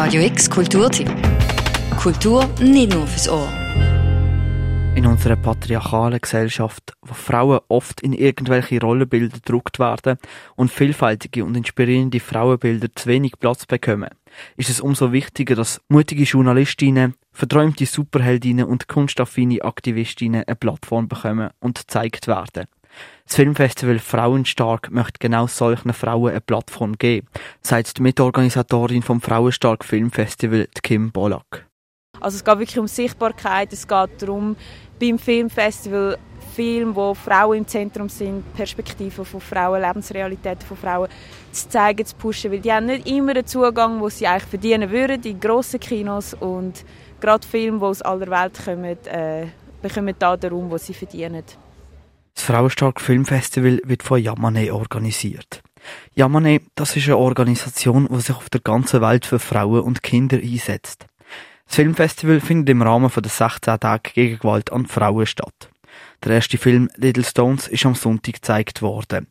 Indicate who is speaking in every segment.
Speaker 1: Radio X Kulturtipp. Kultur nicht nur fürs Ohr.
Speaker 2: In unserer patriarchalen Gesellschaft, wo Frauen oft in irgendwelche Rollenbilder gedruckt werden und vielfältige und inspirierende Frauenbilder zu wenig Platz bekommen, ist es umso wichtiger, dass mutige Journalistinnen, verträumte Superheldinnen und kunstaffine Aktivistinnen eine Plattform bekommen und gezeigt werden. Das Filmfestival Frauenstark möchte genau solchen Frauen eine Plattform geben, sagt die Mitorganisatorin vom Frauenstark Filmfestival, Kim Bollack.
Speaker 3: Also es geht wirklich um Sichtbarkeit, es geht darum, beim Filmfestival Filme, wo Frauen im Zentrum sind, Perspektiven von Frauen, Lebensrealitäten von Frauen zu zeigen, zu pushen, weil die haben nicht immer den Zugang, den sie eigentlich verdienen würden in grossen Kinos und gerade Filme, die aus aller Welt kommen, äh, bekommen da den Raum, den sie verdienen.
Speaker 2: Das Frauenstark Filmfestival wird von Yamane organisiert. Yamane, das ist eine Organisation, die sich auf der ganzen Welt für Frauen und Kinder einsetzt. Das Filmfestival findet im Rahmen der 16 Tage gegen Gewalt an Frauen statt. Der erste Film Little Stones ist am Sonntag gezeigt worden.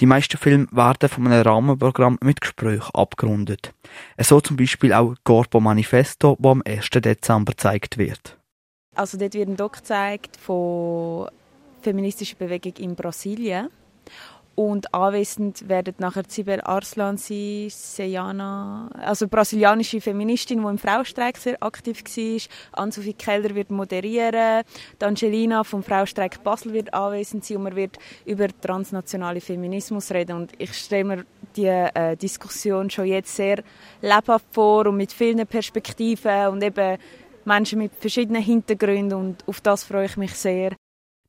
Speaker 2: Die meisten Filme werden von einem Rahmenprogramm mit Gesprächen abgerundet. So zum Beispiel auch Corpo Manifesto, wo am 1. Dezember gezeigt wird.
Speaker 3: Also dort wird ein Doc gezeigt von feministischer Bewegung in Brasilien und anwesend werden nachher Sibel Arslan sein, Sejana, also brasilianische Feministin, die im Frauenstreik sehr aktiv war. Ann-Sophie Keller wird moderieren. Die Angelina vom Frauenstreik Basel wird anwesend sein und man wird über transnationalen Feminismus reden. Und ich stelle mir die äh, Diskussion schon jetzt sehr lebhaft vor und mit vielen Perspektiven und eben Menschen mit verschiedenen Hintergründen und auf das freue ich mich sehr.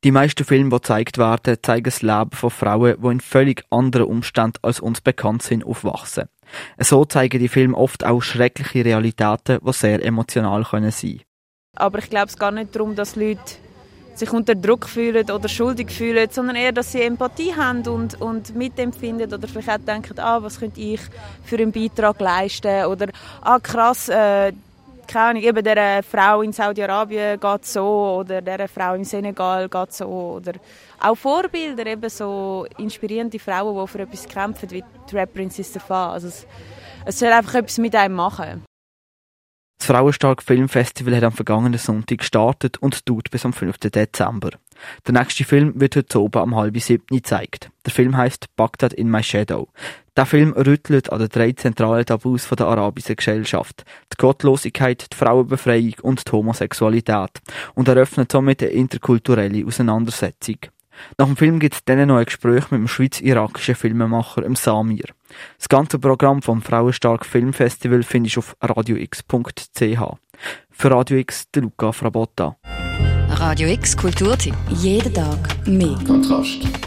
Speaker 2: Die meisten Filme, die gezeigt werden, zeigen das Leben von Frauen, die in völlig anderen Umständen als uns bekannt sind, aufwachsen. So zeigen die Filme oft auch schreckliche Realitäten, die sehr emotional können sein
Speaker 3: Aber ich glaube, es geht nicht darum, dass Leute sich unter Druck fühlen oder schuldig fühlen, sondern eher, dass sie Empathie haben und, und mitempfinden oder vielleicht auch denken, ah, was könnte ich für einen Beitrag leisten oder ah, krass, äh, keine Ahnung, eben dieser Frau in Saudi-Arabien geht so oder dieser Frau im Senegal geht so oder auch Vorbilder, eben so inspirierende Frauen, die für etwas kämpfen, wie die Rapperin Sister Fa. Also es, es soll einfach etwas mit einem machen.
Speaker 2: Das Frauenstark Filmfestival hat am vergangenen Sonntag gestartet und tut bis am 5. Dezember. Der nächste Film wird heute oben am halb siebten gezeigt. Der Film heißt Baghdad in my Shadow. Der Film rüttelt an den drei zentralen Tabus der arabischen Gesellschaft. Die Gottlosigkeit, die Frauenbefreiung und die Homosexualität. Und eröffnet somit eine interkulturelle Auseinandersetzung. Nach dem Film gibt es dann noch ein Gespräch mit dem schweiz-irakischen Filmemacher Samir. Das ganze Programm vom Frauenstark Filmfestival findest du auf radiox.ch. Für Radio X, der Luca Frabotta.
Speaker 1: Radio X Kulturtipp. Jeden Tag mehr.
Speaker 4: Kontrast.